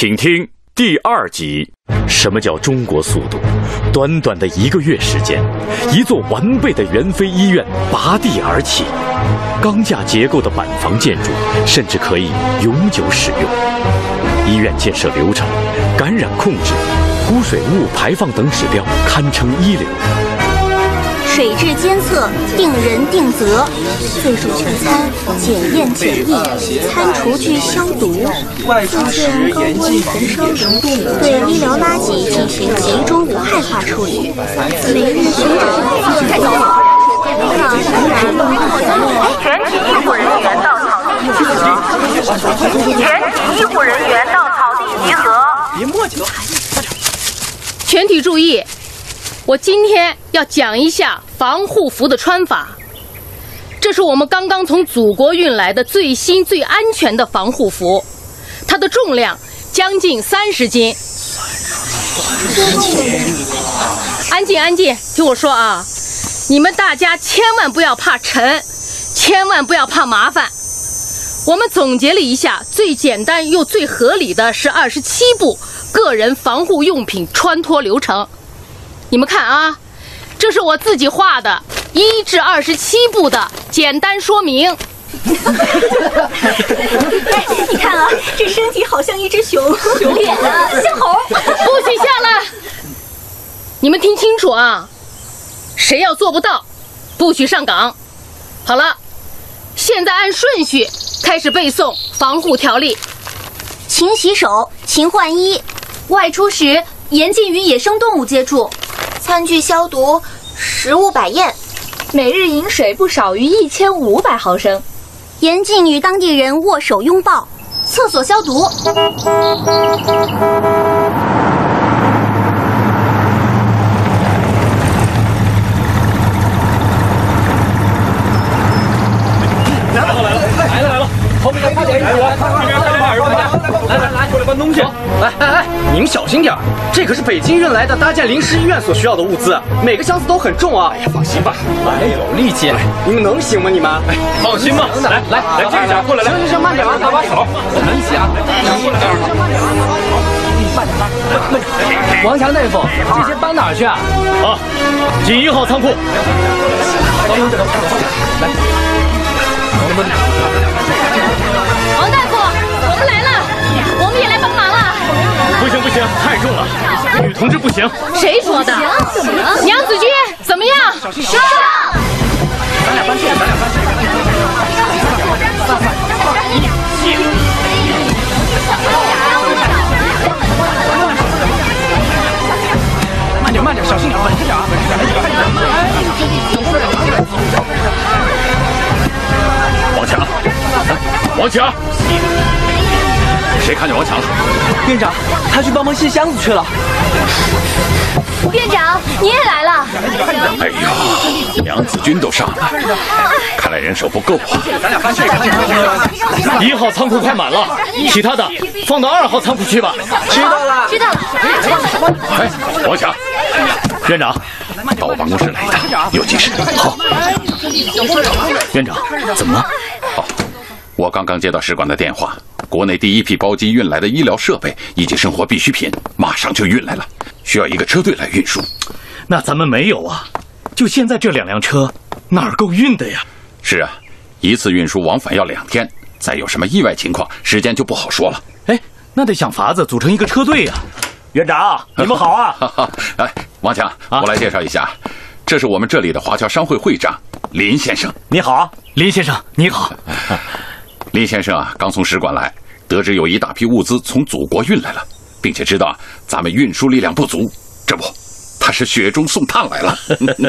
请听第二集。什么叫中国速度？短短的一个月时间，一座完备的援非医院拔地而起，钢架结构的板房建筑甚至可以永久使用。医院建设流程、感染控制、污水物排放等指标堪称一流。水质监测，定人定责，岁数全餐，检验检疫，餐厨具消毒，附件高温焚烧溶度，对医疗垃圾进行集中无害化处理。每日巡诊，太早了。全体医护人员到草地集合。全体医护人员到草地集合。别磨叽了，全体注意。我今天要讲一下防护服的穿法。这是我们刚刚从祖国运来的最新最安全的防护服，它的重量将近三十斤。安静，安静，听我说啊！你们大家千万不要怕沉，千万不要怕麻烦。我们总结了一下，最简单又最合理的是二十七步个人防护用品穿脱流程。你们看啊，这是我自己画的，一至二十七步的简单说明。哎，你看啊，这身体好像一只熊，熊脸啊像猴。不许下来！你们听清楚啊，谁要做不到，不许上岗。好了，现在按顺序开始背诵防护条例：勤洗手，勤换衣，外出时严禁与野生动物接触。餐具消毒，食物摆宴，每日饮水不少于一千五百毫升，严禁与当地人握手拥抱，厕所消毒。来了来了来了来了，后面快点，快点，快点，来来来，过来搬东西。来来来，你们小心点这可是北京运来的搭建临时医院所需要的物资，每个箱子都很重啊！哎呀，放心吧，蛮有力气，你们能行吗？你们？哎，放心吧，来来来，这个过来来，行行行，慢点啊，搭把手，我们一起啊，过来，慢点啊，慢点，慢点。王强大夫，这些搬哪儿去啊？啊，进一号仓库。王大夫，我们来，了。不行太重了，女同志不行。谁说的？怎么了？娘子军怎么样？上！咱俩搬这个，咱俩搬这个。一起。慢点慢点，小心点，稳着点啊，稳着点，快点，王强，王强，谁看见王强了？院长，他去帮忙卸箱子去了。院长，你也来了。哎呀，娘子军都上了，看来人手不够啊。咱俩搬去。一号仓库快满了，其他的放到二号仓库去吧。知道了，知道了。哎，王强，院长，到我办公室来一趟，有急事。好。院长，怎么了？好，我刚刚接到使馆的电话，国内第一批包机运来的医疗设备以及生活必需品马上就运来了，需要一个车队来运输。那咱们没有啊，就现在这两辆车，哪儿够运的呀？是啊，一次运输往返要两天，再有什么意外情况，时间就不好说了。哎，那得想法子组成一个车队呀。院长，你们好啊！哎，王强，我来介绍一下，这是我们这里的华侨商会会长林先生。你好，林先生，你好。林先生啊，刚从使馆来，得知有一大批物资从祖国运来了，并且知道咱们运输力量不足，这不，他是雪中送炭来了。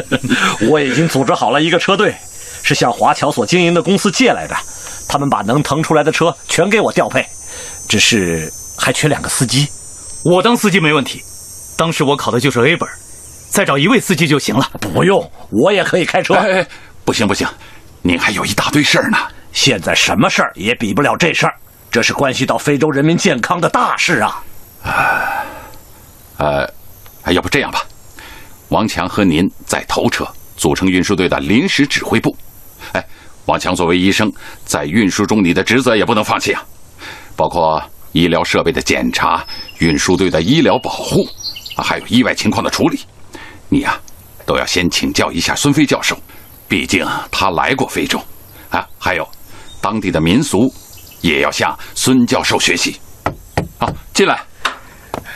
我已经组织好了一个车队，是向华侨所经营的公司借来的，他们把能腾出来的车全给我调配，只是还缺两个司机。我当司机没问题，当时我考的就是 A 本，再找一位司机就行了。不用，我也可以开车。哎，不行不行，您还有一大堆事儿呢。现在什么事儿也比不了这事儿，这是关系到非洲人民健康的大事啊！啊，呃，要不这样吧，王强和您在头车，组成运输队的临时指挥部。哎，王强作为医生，在运输中你的职责也不能放弃啊，包括医疗设备的检查、运输队的医疗保护，啊，还有意外情况的处理，你呀、都要先请教一下孙飞教授，毕竟他来过非洲，啊，还有当地的民俗，也要向孙教授学习。好，进来。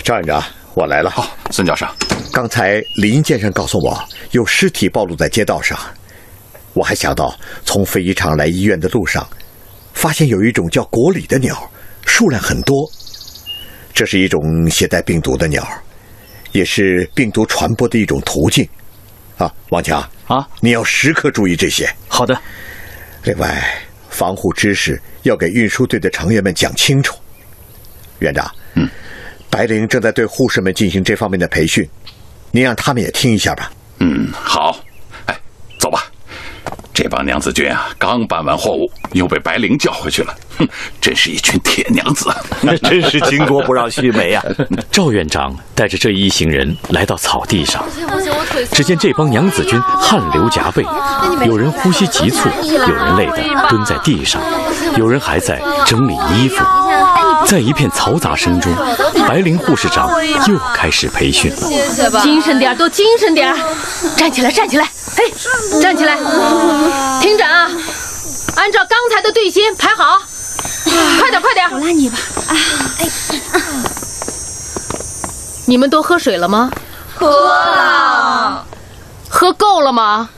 赵院长，我来了。好，孙教授，刚才林先生告诉我有尸体暴露在街道上，我还想到从飞机场来医院的路上，发现有一种叫国礼的鸟，数量很多。这是一种携带病毒的鸟，也是病毒传播的一种途径。啊，王强啊，你要时刻注意这些。好的。另外，防护知识要给运输队的成员们讲清楚。院长，嗯，白灵正在对护士们进行这方面的培训，您让他们也听一下吧。嗯，好。这帮娘子军啊，刚搬完货物，又被白灵叫回去了。哼，真是一群铁娘子。那 真是巾帼不让须眉啊！赵院长带着这一行人来到草地上，只见这帮娘子军汗流浃背，有人呼吸急促，有人累得蹲在地上，有人还在整理衣服。在一片嘈杂声中，白灵护士长又开始培训了。精神点，都精神点，站起来，站起来，哎，站起来，听着啊，按照刚才的队形排好，快点，快点，我拉你吧。啊，哎，你们都喝水了吗？喝了。喝够了吗？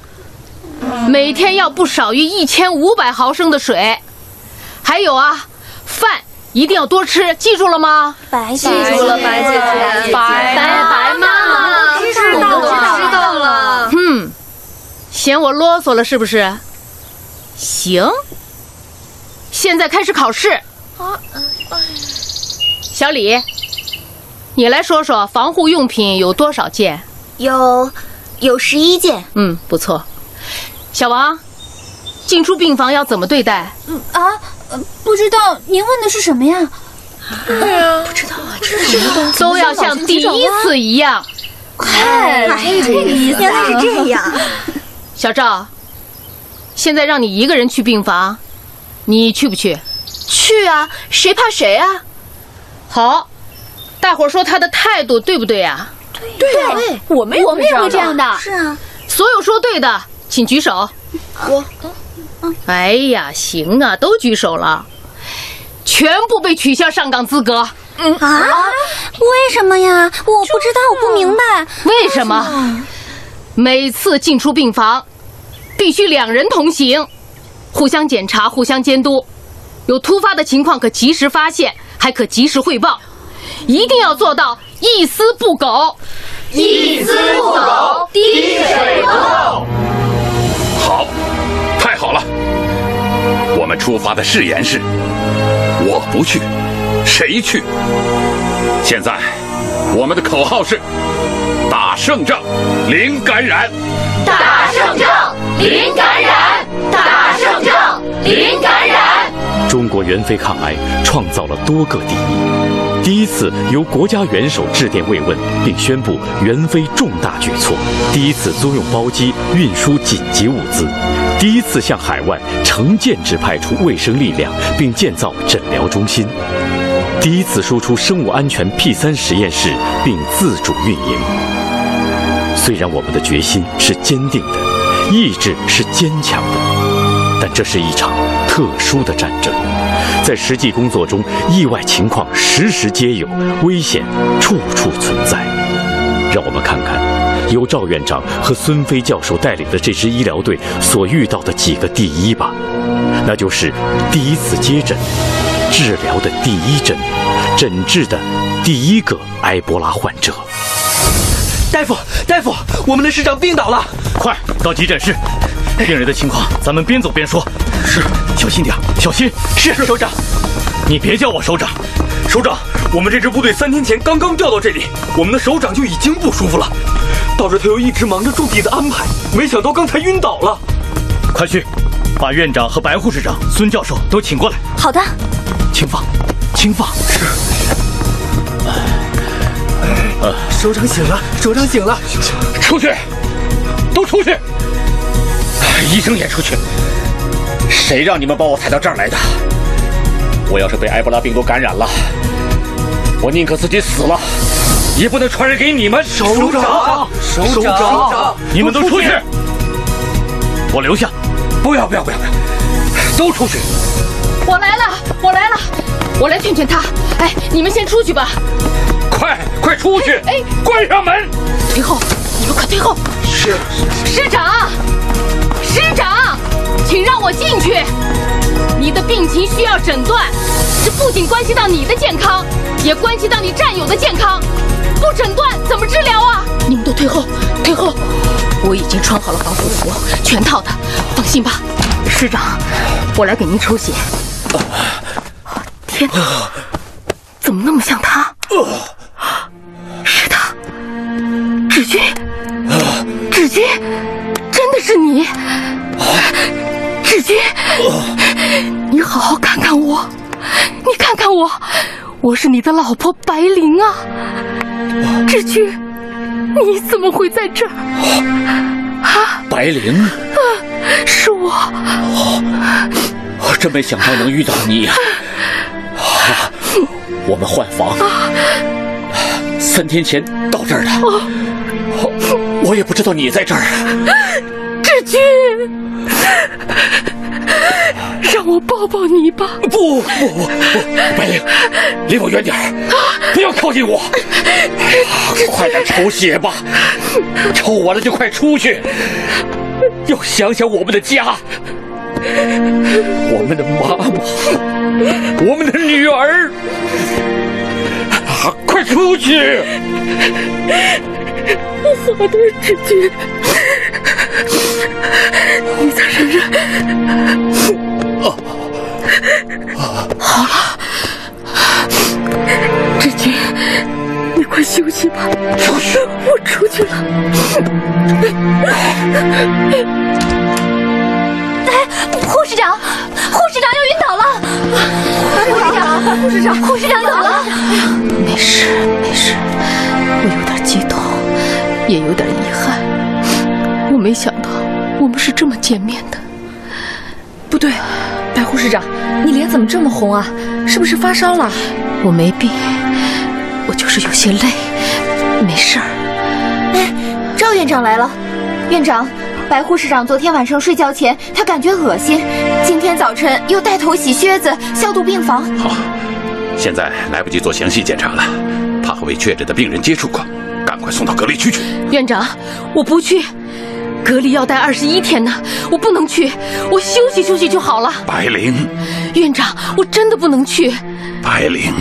每天要不少于一千五百毫升的水，还有啊，饭一定要多吃，记住了吗？白记住了，白姐姐，白白白妈妈，知道了，知道了。嗯，嫌我啰嗦了是不是？行，现在开始考试。啊小李，你来说说防护用品有多少件？有有十一件。嗯，不错。小王，进出病房要怎么对待？嗯啊，呃不知道您问的是什么呀？对啊，不知道啊，这是什么东西？都要像第一次一样。嗨，这个意思，原来是这样。小赵，现在让你一个人去病房，你去不去？去啊，谁怕谁啊？好，大伙儿说他的态度对不对啊？对啊，我们我们也会这样的。的。是啊，所有说对的，请举手。我，哎呀，行啊，都举手了，全部被取消上岗资格。啊？为什么呀？我不知道，我不明白。为什么？每次进出病房，必须两人同行，互相检查、互相监督，有突发的情况可及时发现，还可及时汇报，一定要做到一丝不苟。一丝不苟，滴水不漏。好，太好了！我们出发的誓言是：我不去，谁去？现在，我们的口号是：打胜仗，零感染。打胜仗，零感染；打胜仗，零感染。中国援非抗癌创造了多个第一，第一次由国家元首致电慰问，并宣布援非重大举措；第一次租用包机运输紧急物资；第一次向海外成建制派出卫生力量，并建造诊疗中心；第一次输出生物安全 P 三实验室，并自主运营。虽然我们的决心是坚定的，意志是坚强的，但这是一场特殊的战争，在实际工作中，意外情况时时皆有，危险处处存在。让我们看看，由赵院长和孙飞教授带领的这支医疗队所遇到的几个第一吧，那就是第一次接诊、治疗的第一针、诊治的第一个埃博拉患者。大夫，大夫，我们的师长病倒了，快到急诊室！病人的情况，咱们边走边说。是，小心点，小心。是首长，你别叫我首长。首长，我们这支部队三天前刚刚调到这里，我们的首长就已经不舒服了，导致他又一直忙着驻地的安排，没想到刚才晕倒了。快去，把院长和白护士长、孙教授都请过来。好的，轻放，轻放。是。呃，首长醒了，首长醒了，出去，都出去！医生也出去。谁让你们把我抬到这儿来的？我要是被埃博拉病毒感染了，我宁可自己死了，也不能传染给你们。首长，首长，你们都出去！我留下。不要不要不要不要，都出去！我来了，我来了，我来劝劝他。哎，你们先出去吧。快快出去！哎，关上门！退后，你们快退后！是师长，师长，请让我进去。你的病情需要诊断，这不仅关系到你的健康，也关系到你战友的健康。不诊断怎么治疗啊？你们都退后，退后！我已经穿好了防护服，全套的，放心吧。师长，我来给您抽血。天哪，怎么那么像他？是你好好看看我，你看看我，我是你的老婆白灵啊，志军，你怎么会在这儿？啊，白灵，啊，是我，我真没想到能遇到你呀！啊，我们换房，三天前到这儿的，我也不知道你在这儿。志军，让我抱抱你吧。不不不不，白灵，离我远点儿，不要靠近我。快点抽血吧，抽完了就快出去。要想想我们的家，我们的妈妈，我们的女儿，啊快出去！好的，志军，你再忍忍。好了，志军，你快休息吧。我出去了。哎，护士长，护士长要晕倒了！护士长，护士长，护士长倒了！没事，没事，我有点激动，也有点遗憾。我没想到我们是这么见面的。不对，白护士长，你脸怎么这么红啊？是不是发烧了？我没病，我就是有些累，没事儿。哎，赵院长来了。院长，白护士长昨天晚上睡觉前，她感觉恶心，今天早晨又带头洗靴子、消毒病房。好，现在来不及做详细检查了，怕和未确诊的病人接触过，赶快送到隔离区去。院长，我不去，隔离要待二十一天呢，我不能去，我休息休息就好了。白灵，院长，我真的不能去。白灵，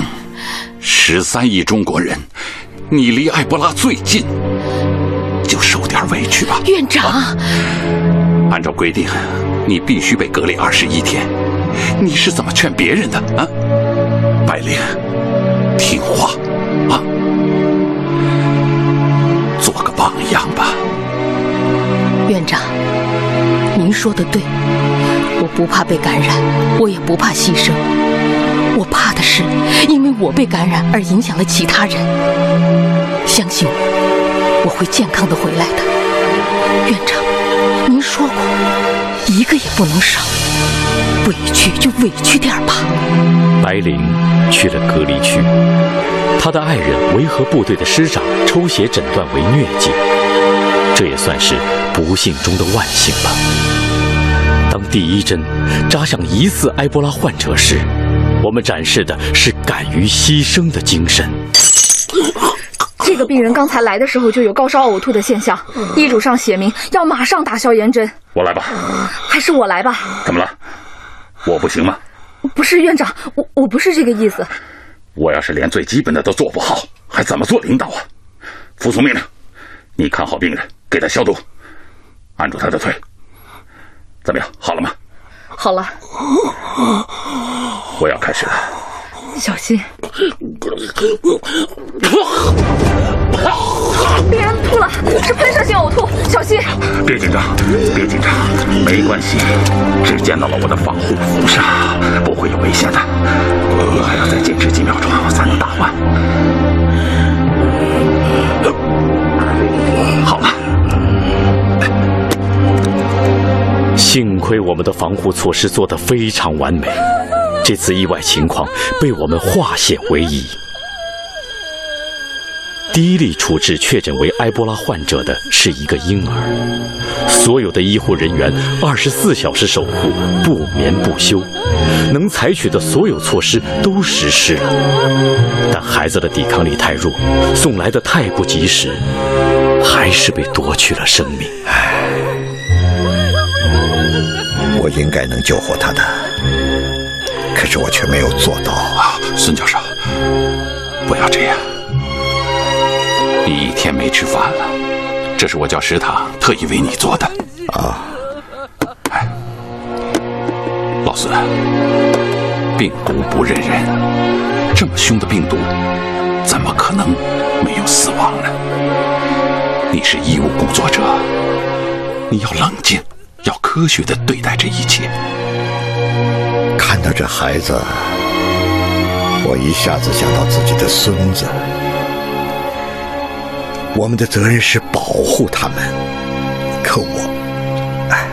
十三亿中国人，你离埃博拉最近，就受点委屈吧。院长，啊、按照规定，你必须被隔离二十一天。你是怎么劝别人的啊？白灵，听话说的对，我不怕被感染，我也不怕牺牲。我怕的是，因为我被感染而影响了其他人。相信我，我会健康的回来的。院长，您说过，一个也不能少，委屈就委屈点吧。白灵去了隔离区，他的爱人维和部队的师长抽血诊断为疟疾，这也算是不幸中的万幸吧。当第一针扎向疑似埃博拉患者时，我们展示的是敢于牺牲的精神。这个病人刚才来的时候就有高烧、呕吐的现象，医嘱上写明要马上打消炎针。我来吧，还是我来吧？怎么了？我不行吗？不是院长，我我不是这个意思。我要是连最基本的都做不好，还怎么做领导啊？服从命令，你看好病人，给他消毒，按住他的腿。怎么样？好了吗？好了。我要开始了。小心！病人吐了，是喷射性呕吐，小心！别紧张，别紧张，没关系，只见到了我的防护服上，不会有危险的。我还要再坚持几秒钟才能打完。幸亏我们的防护措施做得非常完美。这次意外情况被我们化险为夷。第一例处置确诊为埃博拉患者的是一个婴儿，所有的医护人员二十四小时守护，不眠不休，能采取的所有措施都实施了，但孩子的抵抗力太弱，送来的太不及时，还是被夺去了生命。应该能救活他的，可是我却没有做到啊！孙教授，不要这样。你一天没吃饭了，这是我叫食堂特意为你做的啊。哎，老孙，病毒不认人，这么凶的病毒，怎么可能没有死亡呢？你是医务工作者，你要冷静，要科学的对待这一切。看到这孩子，我一下子想到自己的孙子。我们的责任是保护他们，可我，哎，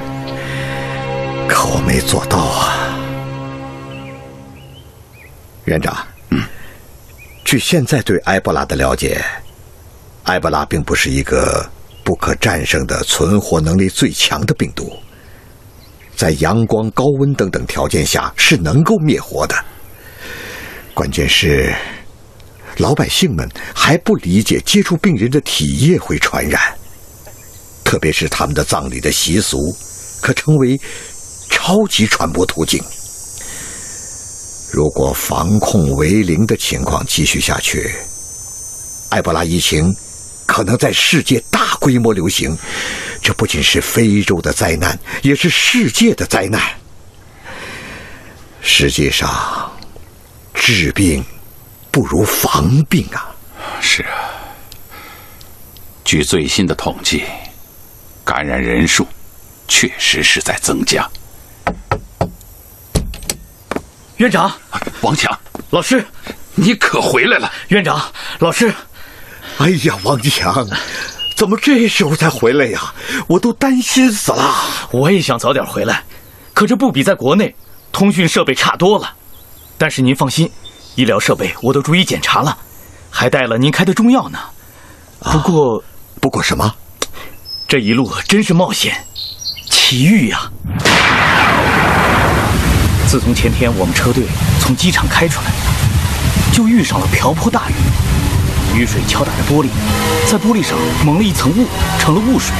可我没做到啊，院长。嗯，据现在对埃博拉的了解，埃博拉并不是一个不可战胜的、存活能力最强的病毒，在阳光、高温等等条件下是能够灭活的。关键是。老百姓们还不理解接触病人的体液会传染，特别是他们的葬礼的习俗，可称为超级传播途径。如果防控为零的情况继续下去，埃博拉疫情可能在世界大规模流行，这不仅是非洲的灾难，也是世界的灾难。实际上，治病。不如防病啊！是啊，据最新的统计，感染人数确实是在增加。院长，王强老师，你可回来了！院长老师，哎呀，王强，怎么这时候才回来呀？我都担心死了。我也想早点回来，可这不比在国内，通讯设备差多了。但是您放心。医疗设备我都逐一检查了，还带了您开的中药呢。不过，不过什么？这一路真是冒险、奇遇呀！自从前天我们车队从机场开出来，就遇上了瓢泼大雨，雨水敲打着玻璃，在玻璃上蒙了一层雾，成了雾水。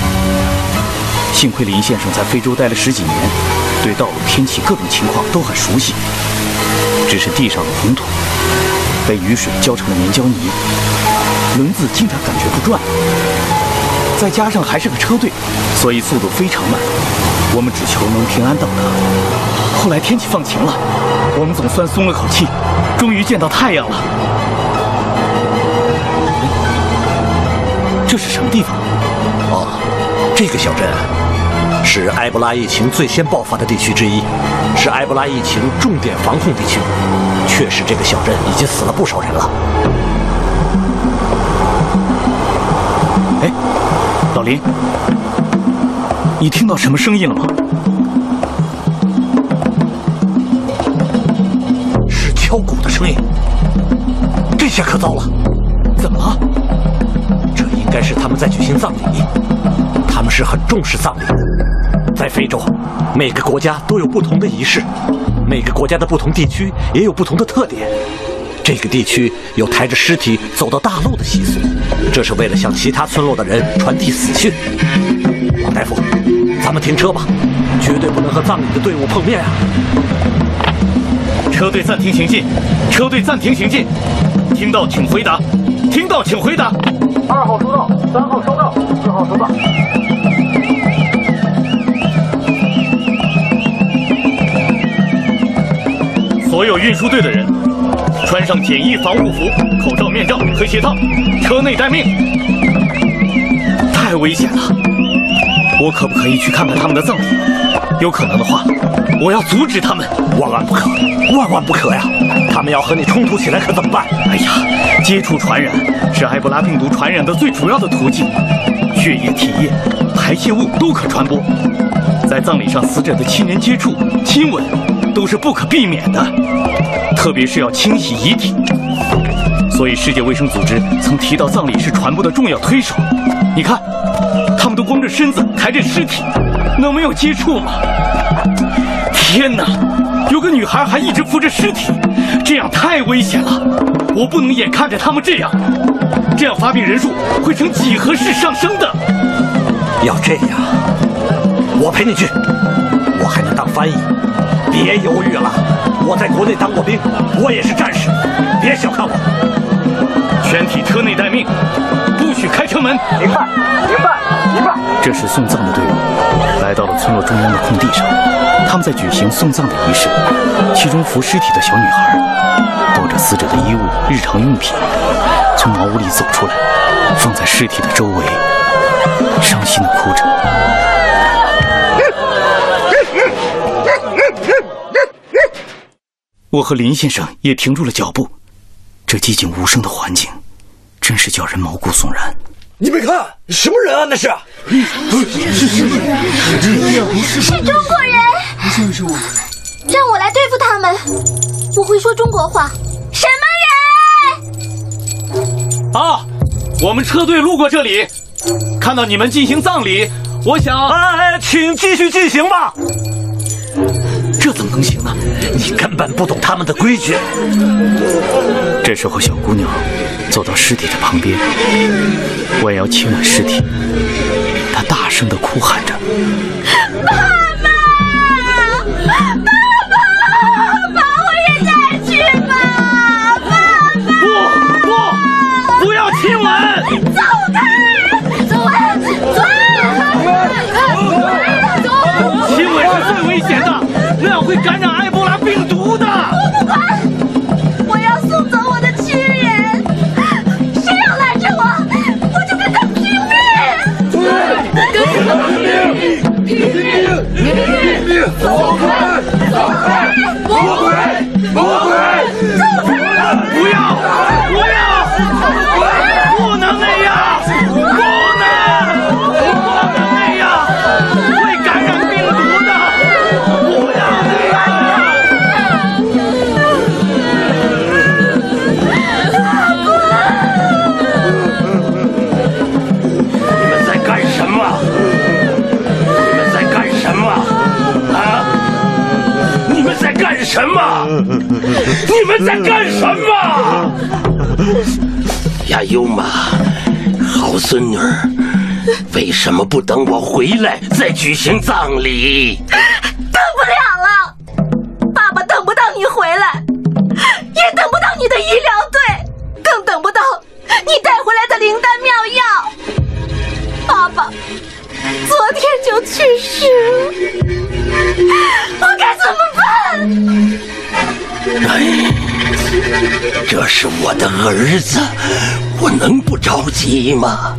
幸亏林先生在非洲待了十几年，对道路、天气各种情况都很熟悉。只是地上的红土被雨水浇成了粘胶泥，轮子经常感觉不转，再加上还是个车队，所以速度非常慢。我们只求能平安到达。后来天气放晴了，我们总算松了口气，终于见到太阳了。这是什么地方？哦，这个小镇。是埃博拉疫情最先爆发的地区之一，是埃博拉疫情重点防控地区。确实，这个小镇已经死了不少人了。哎，老林，你听到什么声音了吗？是敲鼓的声音。这下可糟了！怎么了？应该是他们在举行葬礼。他们是很重视葬礼。在非洲，每个国家都有不同的仪式，每个国家的不同地区也有不同的特点。这个地区有抬着尸体走到大路的习俗，这是为了向其他村落的人传递死讯。王大夫，咱们停车吧，绝对不能和葬礼的队伍碰面啊！车队暂停行进，车队暂停行进，听到请回答，听到请回答。二号收到，三号收到，四号收到。所有运输队的人，穿上简易防护服、口罩、面罩和鞋套，车内待命。太危险了，我可不可以去看看他们的葬礼？有可能的话，我要阻止他们，万万不可，万万不可呀！他们要和你冲突起来，可怎么办？哎呀，接触传染是埃博拉病毒传染的最主要的途径，血液、体液、排泄物都可传播。在葬礼上，死者的亲人接触、亲吻。都是不可避免的，特别是要清洗遗体。所以世界卫生组织曾提到葬礼是传播的重要推手。你看，他们都光着身子抬着尸体，能没有接触吗？天哪，有个女孩还一直扶着尸体，这样太危险了。我不能眼看着他们这样，这样发病人数会呈几何式上升的。要这样，我陪你去，我还能当翻译。别犹豫了，我在国内当过兵，我也是战士，别小看我。全体车内待命，不许开车门。明白，明白，明白。这时，送葬的队伍来到了村落中央的空地上，他们在举行送葬的仪式。其中扶尸体的小女孩抱着死者的衣物、日常用品，从茅屋里走出来，放在尸体的周围，伤心的哭着。我和林先生也停住了脚步，这寂静无声的环境，真是叫人毛骨悚然。你没看什么人啊？那是，是是是中国人。是是我。让我来对付他们，我会说中国话。什么人？啊，我们车队路过这里，看到你们进行葬礼，我想……哎，请继续进行吧。怎么能行呢？你根本不懂他们的规矩。这时候，小姑娘走到尸体的旁边，弯腰亲吻尸体，她大声的哭喊着：“什么？你们在干什么？亚优玛，好孙女儿，为什么不等我回来再举行葬礼？是我的儿子，我能不着急吗？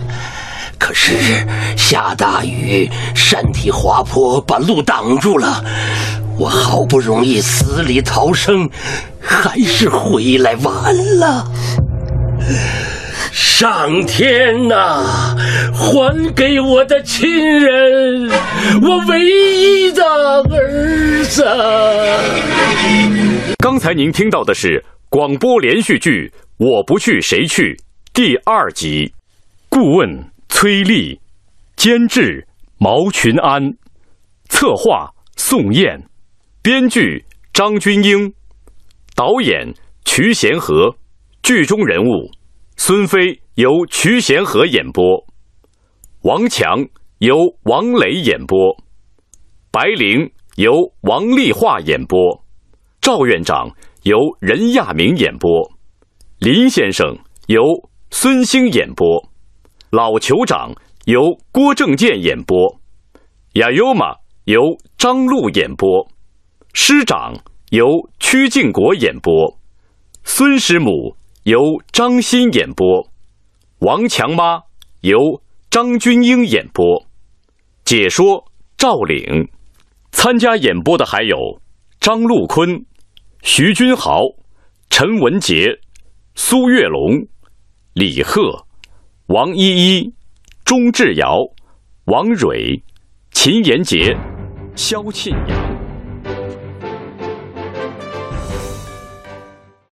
可是下大雨，山体滑坡把路挡住了，我好不容易死里逃生，还是回来晚了。上天呐，还给我的亲人，我唯一的儿子！刚才您听到的是广播连续剧《我不去谁去》第二集，顾问崔丽，监制毛群安，策划宋燕，编剧张君英，导演瞿贤和，剧中人物。孙飞由瞿贤和演播，王强由王磊演播，白灵由王丽化演播。赵院长由任亚明演播，林先生由孙兴演播，老酋长由郭正健演播，亚优玛由张璐演播，师长由曲靖国演播，孙师母由张欣演播，王强妈由张君英演播，解说赵岭。参加演播的还有张禄坤。徐君豪、陈文杰、苏月龙、李贺、王依依、钟志尧、王蕊、秦延杰、肖沁阳。